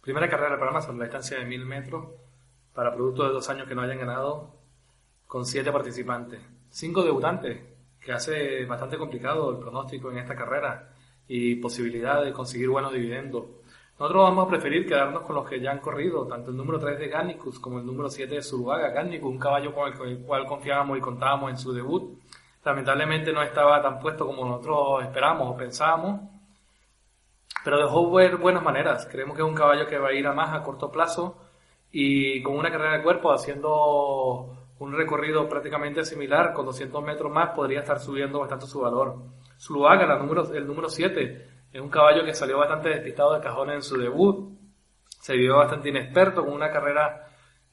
Primera carrera programa sobre la distancia de 1000 metros para productos de dos años que no hayan ganado con siete participantes. Cinco debutantes, que hace bastante complicado el pronóstico en esta carrera y posibilidad de conseguir buenos dividendos. Nosotros vamos a preferir quedarnos con los que ya han corrido, tanto el número 3 de Garnicus como el número 7 de Zuluaga. Garnicus, un caballo con el cual confiábamos y contábamos en su debut lamentablemente no estaba tan puesto como nosotros esperábamos o pensábamos, pero dejó ver buenas maneras. Creemos que es un caballo que va a ir a más a corto plazo y con una carrera de cuerpo haciendo un recorrido prácticamente similar, con 200 metros más, podría estar subiendo bastante su valor. Zuluaga, el número 7, es un caballo que salió bastante despistado de cajones en su debut, se vio bastante inexperto, con una carrera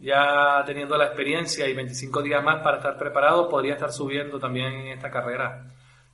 ya teniendo la experiencia y 25 días más para estar preparado, podría estar subiendo también en esta carrera.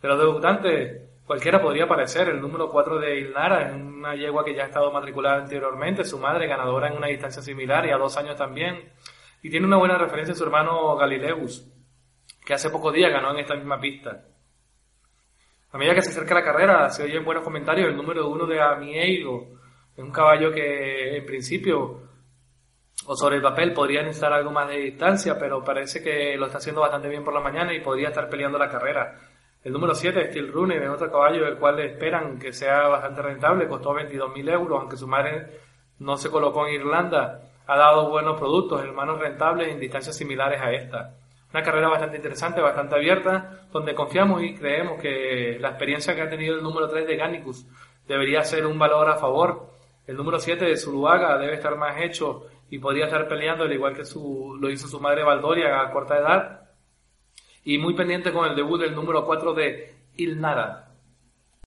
Pero debutante, cualquiera podría aparecer. El número 4 de Ilnara, en una yegua que ya ha estado matriculada anteriormente, su madre ganadora en una distancia similar y a dos años también. Y tiene una buena referencia su hermano Galileus, que hace pocos días ganó en esta misma pista. A medida que se acerca la carrera, se oyen buenos comentarios. El número 1 de Amieigo es un caballo que en principio o sobre el papel podría necesitar algo más de distancia, pero parece que lo está haciendo bastante bien por la mañana y podría estar peleando la carrera. El número 7, Steel Runner, es otro caballo del cual esperan que sea bastante rentable, costó 22.000 euros, aunque su madre no se colocó en Irlanda, ha dado buenos productos, hermanos rentables en distancias similares a esta. Una carrera bastante interesante, bastante abierta, donde confiamos y creemos que la experiencia que ha tenido el número 3 de Gannicus debería ser un valor a favor. El número 7 de Zuluaga debe estar más hecho y podría estar peleando al igual que su, lo hizo su madre Valdoria a corta edad. Y muy pendiente con el debut del número 4 de Ilnara.